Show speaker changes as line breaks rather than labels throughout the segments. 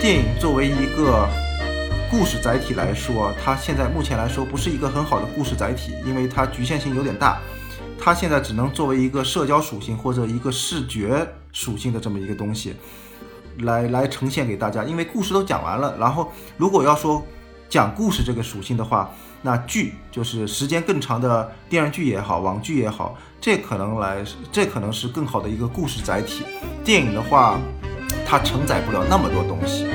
电影作为一个故事载体来说，它现在目前来说不是一个很好的故事载体，因为它局限性有点大。它现在只能作为一个社交属性或者一个视觉属性的这么一个东西，来来呈现给大家。因为故事都讲完了，然后如果要说讲故事这个属性的话，那剧就是时间更长的电视剧也好，网剧也好，这可能来这可能是更好的一个故事载体。电影的话，它承载不了那么多东西。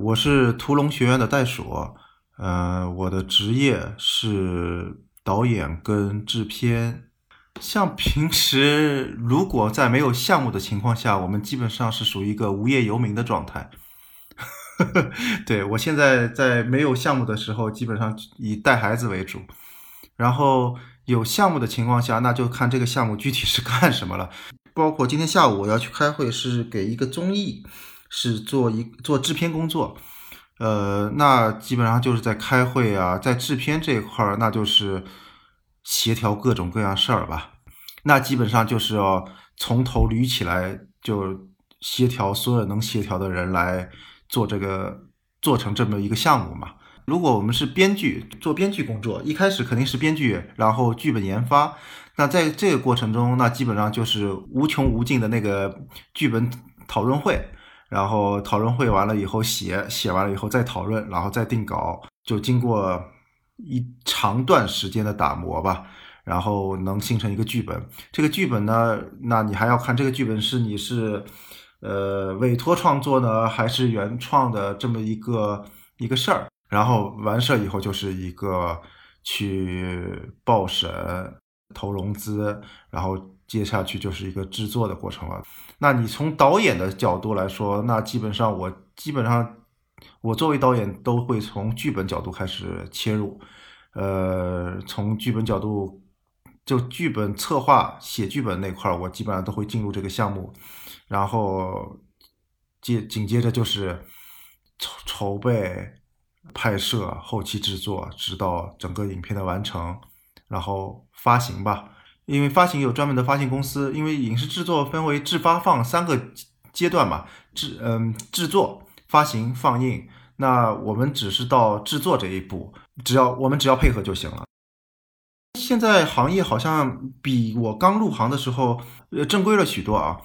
我是屠龙学院的袋鼠，呃，我的职业是导演跟制片。像平时如果在没有项目的情况下，我们基本上是属于一个无业游民的状态。对我现在在没有项目的时候，基本上以带孩子为主。然后有项目的情况下，那就看这个项目具体是干什么了。包括今天下午我要去开会，是给一个综艺。是做一做制片工作，呃，那基本上就是在开会啊，在制片这一块儿，那就是协调各种各样事儿吧。那基本上就是要从头捋起来，就协调所有能协调的人来做这个，做成这么一个项目嘛。如果我们是编剧，做编剧工作，一开始肯定是编剧，然后剧本研发。那在这个过程中，那基本上就是无穷无尽的那个剧本讨论会。然后讨论会完了以后写，写完了以后再讨论，然后再定稿，就经过一长段时间的打磨吧，然后能形成一个剧本。这个剧本呢，那你还要看这个剧本是你是呃委托创作呢，还是原创的这么一个一个事儿。然后完事儿以后就是一个去报审、投融资，然后接下去就是一个制作的过程了。那你从导演的角度来说，那基本上我基本上我作为导演都会从剧本角度开始切入，呃，从剧本角度就剧本策划写剧本那块儿，我基本上都会进入这个项目，然后接紧接着就是筹筹备、拍摄、后期制作，直到整个影片的完成，然后发行吧。因为发行有专门的发行公司，因为影视制作分为制发放三个阶段嘛，制嗯制作、发行、放映，那我们只是到制作这一步，只要我们只要配合就行了。现在行业好像比我刚入行的时候呃正规了许多啊，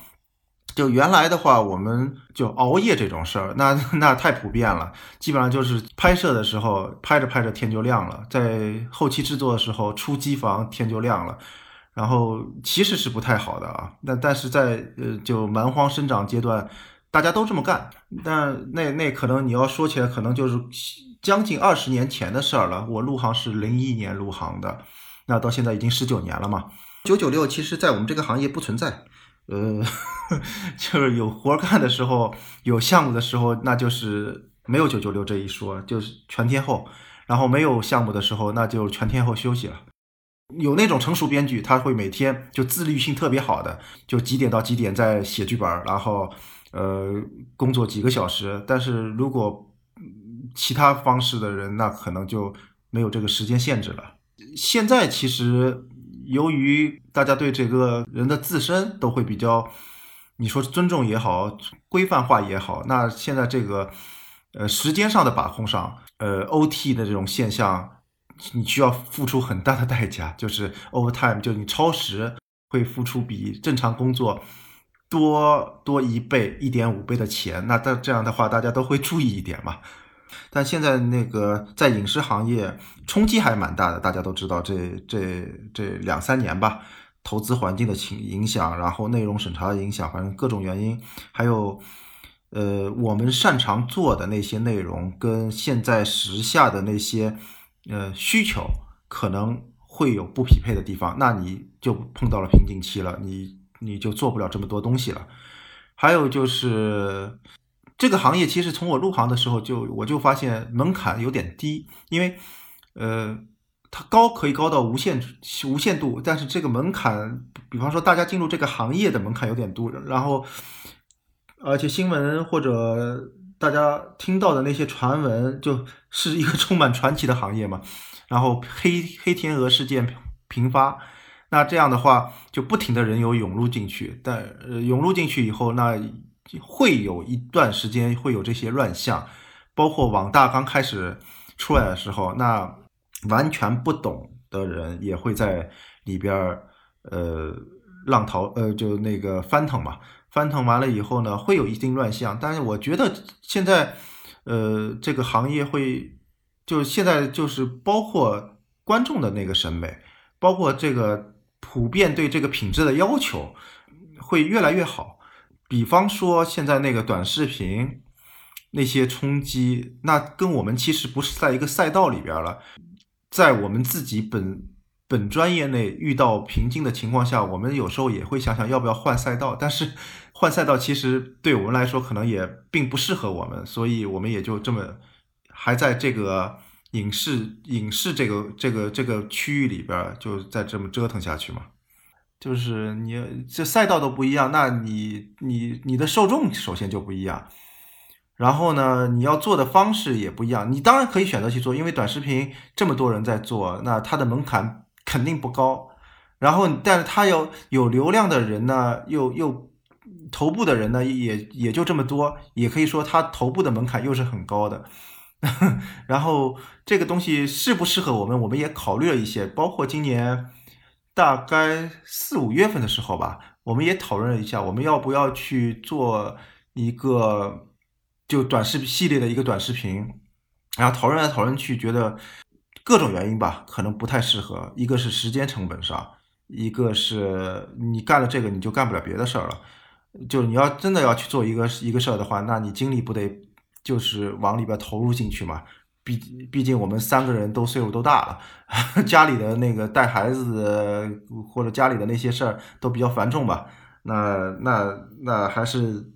就原来的话，我们就熬夜这种事儿，那 那太普遍了，基本上就是拍摄的时候拍着拍着天就亮了，在后期制作的时候出机房天就亮了。然后其实是不太好的啊，那但是在呃就蛮荒生长阶段，大家都这么干，但那那可能你要说起来，可能就是将近二十年前的事儿了。我入行是零一年入行的，那到现在已经十九年了嘛。九九六其实在我们这个行业不存在，呃，就是有活干的时候，有项目的时候，那就是没有九九六这一说，就是全天候。然后没有项目的时候，那就全天候休息了。有那种成熟编剧，他会每天就自律性特别好的，就几点到几点在写剧本，然后呃工作几个小时。但是如果其他方式的人，那可能就没有这个时间限制了。现在其实由于大家对这个人的自身都会比较，你说尊重也好，规范化也好，那现在这个呃时间上的把控上，呃 OT 的这种现象。你需要付出很大的代价，就是 overtime，就你超时会付出比正常工作多多一倍、一点五倍的钱。那这这样的话，大家都会注意一点嘛。但现在那个在影视行业冲击还蛮大的，大家都知道，这这这两三年吧，投资环境的情影响，然后内容审查的影响，反正各种原因，还有呃我们擅长做的那些内容跟现在时下的那些。呃，需求可能会有不匹配的地方，那你就碰到了瓶颈期了，你你就做不了这么多东西了。还有就是这个行业，其实从我入行的时候就我就发现门槛有点低，因为呃，它高可以高到无限无限度，但是这个门槛，比方说大家进入这个行业的门槛有点多，然后而且新闻或者。大家听到的那些传闻，就是一个 充满传奇的行业嘛。然后黑黑天鹅事件频发，那这样的话就不停的人有涌入进去，但呃涌入进去以后，那会有一段时间会有这些乱象，包括网大刚开始出来的时候，那完全不懂的人也会在里边儿呃浪淘呃就那个翻腾嘛。翻腾完了以后呢，会有一定乱象，但是我觉得现在，呃，这个行业会，就现在就是包括观众的那个审美，包括这个普遍对这个品质的要求，会越来越好。比方说现在那个短视频那些冲击，那跟我们其实不是在一个赛道里边了，在我们自己本。本专业内遇到瓶颈的情况下，我们有时候也会想想要不要换赛道，但是 换赛道其实对我们来说可能也并不适合我们，所以我们也就这么还在这个影视影视这个这个这个区域里边，就再这么折腾下去嘛。就是你这赛道都不一样，那你你你的受众首先就不一样，然后呢，你要做的方式也不一样。你当然可以选择去做，因为短视频这么多人在做，那它的门槛。肯定不高，然后，但是它有有流量的人呢，又又头部的人呢，也也就这么多，也可以说他头部的门槛又是很高的。然后这个东西适不适合我们，我们也考虑了一些，包括今年大概四五月份的时候吧，我们也讨论了一下，我们要不要去做一个就短视频系列的一个短视频，然后讨论来讨论去，觉得。各种原因吧，可能不太适合。一个是时间成本上，一个是你干了这个你就干不了别的事儿了。就你要真的要去做一个一个事儿的话，那你精力不得就是往里边投入进去嘛？毕毕竟我们三个人都岁数都大了，家里的那个带孩子或者家里的那些事儿都比较繁重吧。那那那还是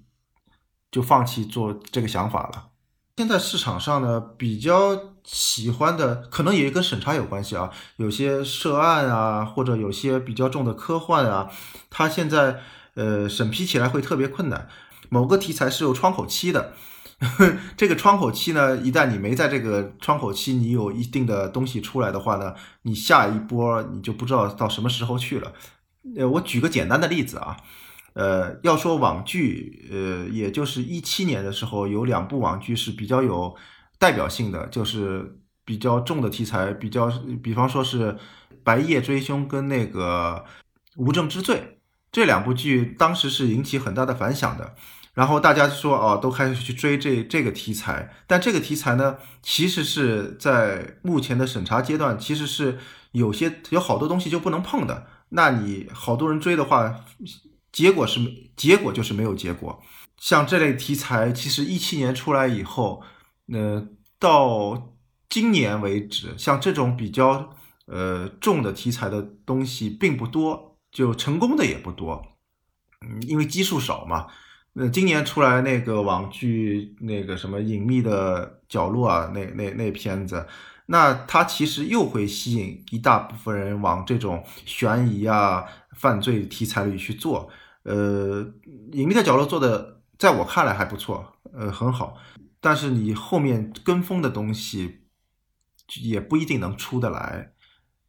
就放弃做这个想法了。现在市场上呢，比较喜欢的可能也跟审查有关系啊。有些涉案啊，或者有些比较重的科幻啊，它现在呃审批起来会特别困难。某个题材是有窗口期的，这个窗口期呢，一旦你没在这个窗口期，你有一定的东西出来的话呢，你下一波你就不知道到什么时候去了。呃，我举个简单的例子啊。呃，要说网剧，呃，也就是一七年的时候，有两部网剧是比较有代表性的，就是比较重的题材，比较，比方说是《白夜追凶》跟那个《无证之罪》这两部剧，当时是引起很大的反响的。然后大家说，哦，都开始去追这这个题材，但这个题材呢，其实是在目前的审查阶段，其实是有些有好多东西就不能碰的。那你好多人追的话。结果是，结果就是没有结果。像这类题材，其实一七年出来以后，呃，到今年为止，像这种比较呃重的题材的东西并不多，就成功的也不多。嗯，因为基数少嘛。那今年出来那个网剧，那个什么隐秘的角落啊，那那那片子，那它其实又会吸引一大部分人往这种悬疑啊、犯罪题材里去做。呃，隐秘的角落做的，在我看来还不错，呃，很好。但是你后面跟风的东西，也不一定能出得来。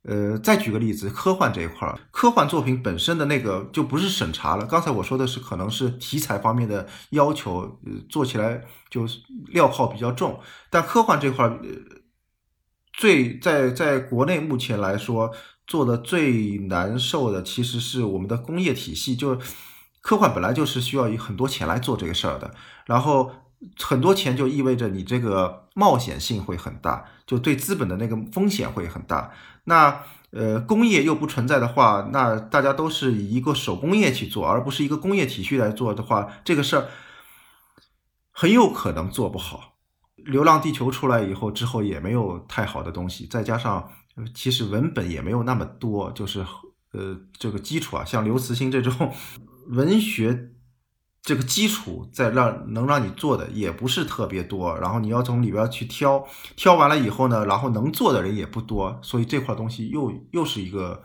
呃，再举个例子，科幻这一块儿，科幻作品本身的那个就不是审查了。刚才我说的是可能是题材方面的要求，呃做起来就镣铐比较重。但科幻这块儿，最在在国内目前来说。做的最难受的其实是我们的工业体系，就科幻本来就是需要以很多钱来做这个事儿的，然后很多钱就意味着你这个冒险性会很大，就对资本的那个风险会很大。那呃工业又不存在的话，那大家都是以一个手工业去做，而不是一个工业体系来做的话，这个事儿很有可能做不好。流浪地球出来以后之后也没有太好的东西，再加上。其实文本也没有那么多，就是呃这个基础啊，像刘慈欣这种 文学这个基础，在让能让你做的也不是特别多，然后你要从里边去挑，挑完了以后呢，然后能做的人也不多，所以这块东西又又是一个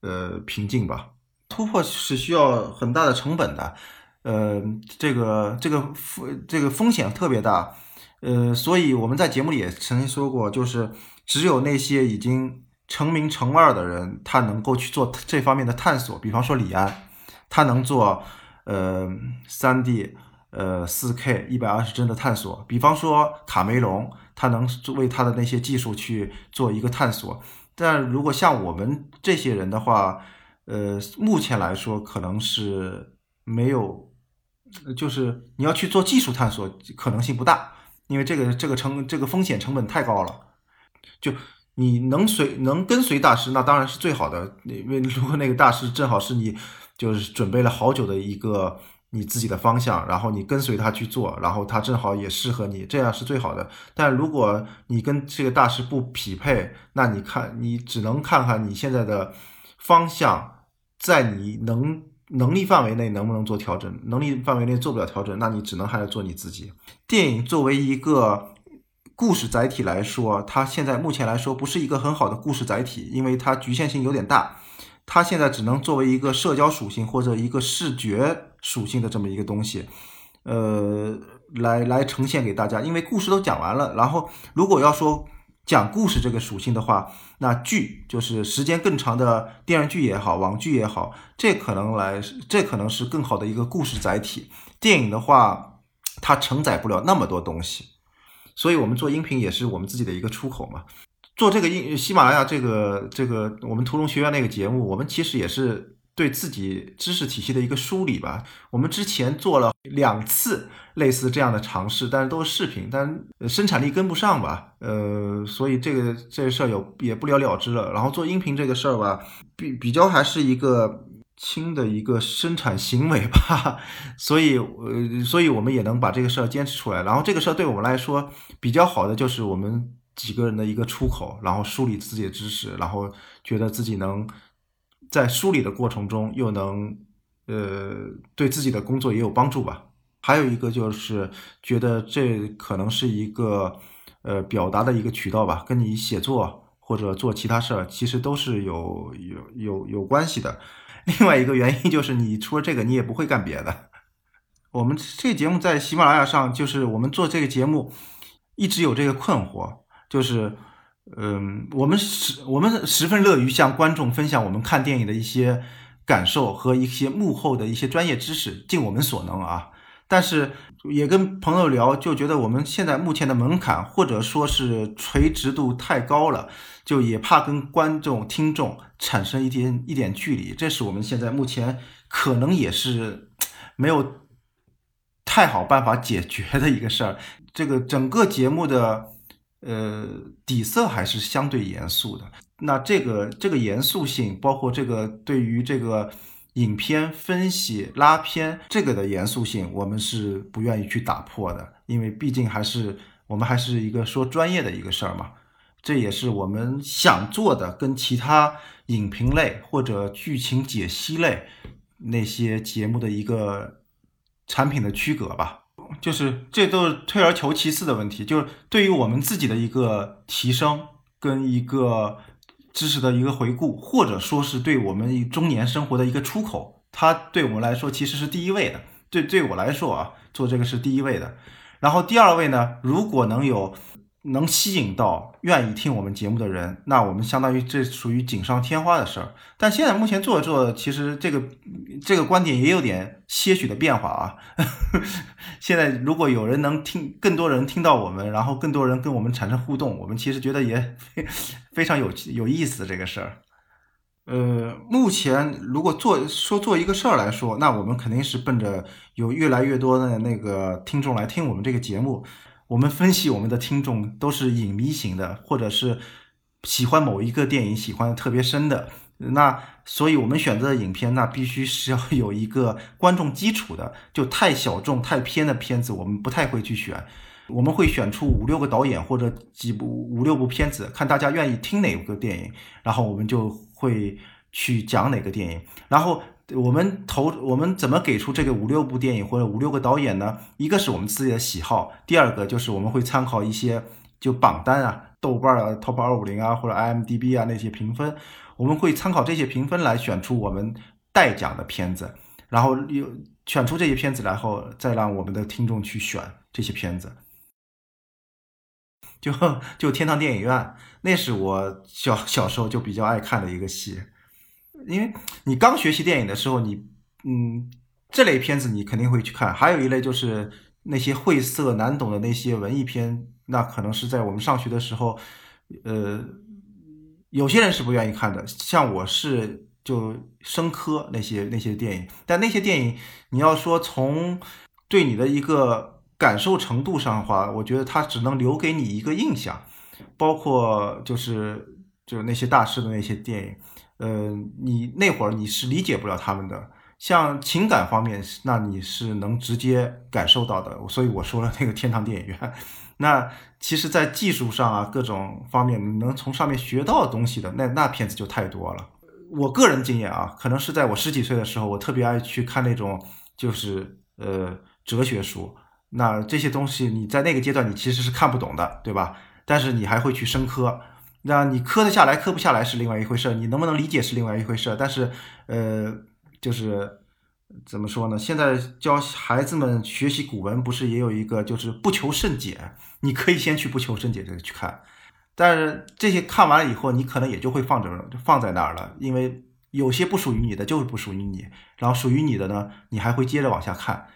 呃瓶颈吧。突破是需要很大的成本的，呃，这个这个风这个风险特别大。呃，所以我们在节目里也曾经说过，就是只有那些已经成名成腕的人，他能够去做这方面的探索。比方说李安，他能做呃三 D、呃四 K 一百二十帧的探索。比方说卡梅隆，他能为他的那些技术去做一个探索。但如果像我们这些人的话，呃，目前来说可能是没有，就是你要去做技术探索可能性不大，因为这个这个成这个风险成本太高了。就你能随能跟随大师，那当然是最好的。因为如果那个大师正好是你就是准备了好久的一个你自己的方向，然后你跟随他去做，然后他正好也适合你，这样是最好的。但如果你跟这个大师不匹配，那你看你只能看看你现在的方向，在你能能力范围内能不能做调整，能力范围内做不了调整，那你只能还是做你自己。电影作为一个。故事载体来说，它现在目前来说不是一个很好的故事载体，因为它局限性有点大。它现在只能作为一个社交属性或者一个视觉属性的这么一个东西，呃，来来呈现给大家。因为故事都讲完了，然后如果要说讲故事这个属性的话，那剧就是时间更长的电视剧也好，网剧也好，这可能来这可能是更好的一个故事载体。电影的话，它承载不了那么多东西。所以，我们做音频也是我们自己的一个出口嘛。做这个音喜马拉雅这个这个我们屠龙学院那个节目，我们其实也是对自己知识体系的一个梳理吧。我们之前做了两次类似这样的尝试，但是都是视频，但生产力跟不上吧。呃，所以这个这个事儿有也不了了之了。然后做音频这个事儿吧，比比较还是一个。轻的一个生产行为吧，所以呃，所以我们也能把这个事儿坚持出来。然后这个事儿对我们来说比较好的就是我们几个人的一个出口，然后梳理自己的知识，然后觉得自己能在梳理的过程中又能呃对自己的工作也有帮助吧。还有一个就是觉得这可能是一个呃表达的一个渠道吧，跟你写作或者做其他事儿其实都是有有有有关系的。另外一个原因就是，你除了这个，你也不会干别的。我们这个节目在喜马拉雅上，就是我们做这个节目，一直有这个困惑，就是，嗯，我们十我们十分乐于向观众分享我们看电影的一些感受和一些幕后的一些专业知识，尽我们所能啊。但是也跟朋友聊，就觉得我们现在目前的门槛或者说是垂直度太高了，就也怕跟观众听众产生一点一点距离，这是我们现在目前可能也是没有太好办法解决的一个事儿。这个整个节目的呃底色还是相对严肃的，那这个这个严肃性，包括这个对于这个。影片分析拉片这个的严肃性，我们是不愿意去打破的，因为毕竟还是我们还是一个说专业的一个事儿嘛。这也是我们想做的，跟其他影评类或者剧情解析类那些节目的一个产品的区隔吧。就是这都是退而求其次的问题，就是对于我们自己的一个提升跟一个。知识的一个回顾，或者说是对我们中年生活的一个出口，它对我们来说其实是第一位的。对对我来说啊，做这个是第一位的。然后第二位呢，如果能有。能吸引到愿意听我们节目的人，那我们相当于这属于锦上添花的事儿。但现在目前做着做，其实这个这个观点也有点些许的变化啊。现在如果有人能听，更多人听到我们，然后更多人跟我们产生互动，我们其实觉得也非常有有意思这个事儿。呃，目前如果做说做一个事儿来说，那我们肯定是奔着有越来越多的那个听众来听我们这个节目。我们分析我们的听众都是影迷型的，或者是喜欢某一个电影喜欢的特别深的，那所以我们选择的影片那必须是要有一个观众基础的，就太小众太偏的片子我们不太会去选，我们会选出五六个导演或者几部五六部片子，看大家愿意听哪个电影，然后我们就会去讲哪个电影，然后。我们投我们怎么给出这个五六部电影或者五六个导演呢？一个是我们自己的喜好，第二个就是我们会参考一些就榜单啊、豆瓣啊、Top 二五零啊或者 IMDB 啊那些评分，我们会参考这些评分来选出我们待讲的片子，然后又选出这些片子，然后再让我们的听众去选这些片子。就就天堂电影院，那是我小小时候就比较爱看的一个戏。因为你刚学习电影的时候，你嗯这类片子你肯定会去看。还有一类就是那些晦涩难懂的那些文艺片，那可能是在我们上学的时候，呃，有些人是不愿意看的。像我是就生科那些那些电影，但那些电影你要说从对你的一个感受程度上的话，我觉得它只能留给你一个印象，包括就是就是那些大师的那些电影。呃，你那会儿你是理解不了他们的，像情感方面，那你是能直接感受到的。所以我说了那个天堂电影院，那其实，在技术上啊，各种方面能从上面学到东西的，那那片子就太多了。我个人经验啊，可能是在我十几岁的时候，我特别爱去看那种就是呃哲学书。那这些东西你在那个阶段你其实是看不懂的，对吧？但是你还会去深刻。那你磕得下来，磕不下来是另外一回事，你能不能理解是另外一回事。但是，呃，就是怎么说呢？现在教孩子们学习古文，不是也有一个就是不求甚解？你可以先去不求甚解这个去看，但是这些看完了以后，你可能也就会放着放在那儿了，因为有些不属于你的就是不属于你，然后属于你的呢，你还会接着往下看，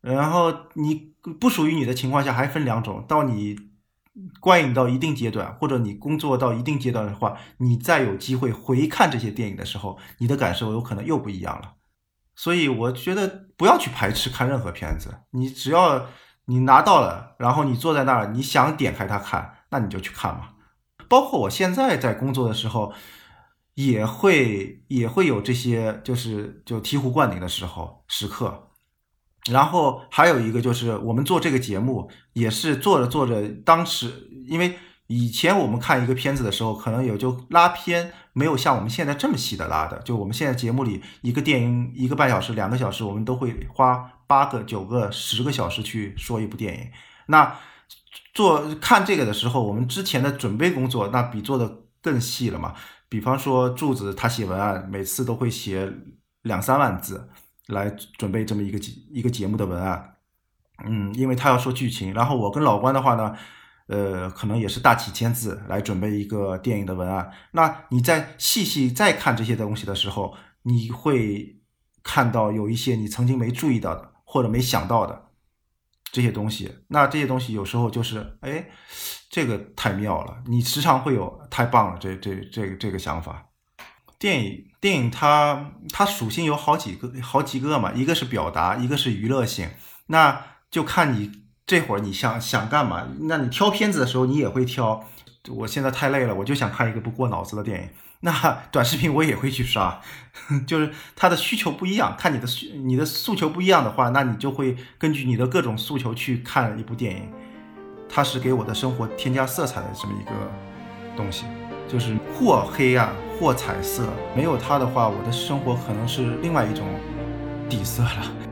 然后你不属于你的情况下还分两种，到你。观影到一定阶段，或者你工作到一定阶段的话，你再有机会回看这些电影的时候，你的感受有可能又不一样了。所以我觉得不要去排斥看任何片子，你只要你拿到了，然后你坐在那儿，你想点开它看，那你就去看嘛。包括我现在在工作的时候，也会也会有这些，就是就醍醐灌顶的时候时刻。然后还有一个就是，我们做这个节目也是做着做着，当时因为以前我们看一个片子的时候，可能也就拉片，没有像我们现在这么细的拉的。就我们现在节目里，一个电影一个半小时、两个小时，我们都会花八个、九个、十个小时去说一部电影。那做看这个的时候，我们之前的准备工作那比做的更细了嘛。比方说柱子他写文案，每次都会写两三万字。来准备这么一个节一个节目的文案，嗯，因为他要说剧情，然后我跟老关的话呢，呃，可能也是大几千字来准备一个电影的文案。那你在细细再看这些东西的时候，你会看到有一些你曾经没注意到的或者没想到的这些东西。那这些东西有时候就是，哎，这个太妙了，你时常会有太棒了这这这个这个想法。电影电影它它属性有好几个好几个嘛，一个是表达，一个是娱乐性，那就看你这会儿你想想干嘛。那你挑片子的时候，你也会挑。我现在太累了，我就想看一个不过脑子的电影。那 短视频我也会去刷，就是它的需求不一样，看你的需你的诉求不一样的话，那你就会根据你的各种诉求去看一部电影。它是给我的生活添加色彩的这么一个东西。就是或黑暗或彩色，没有它的话，我的生活可能是另外一种底色了。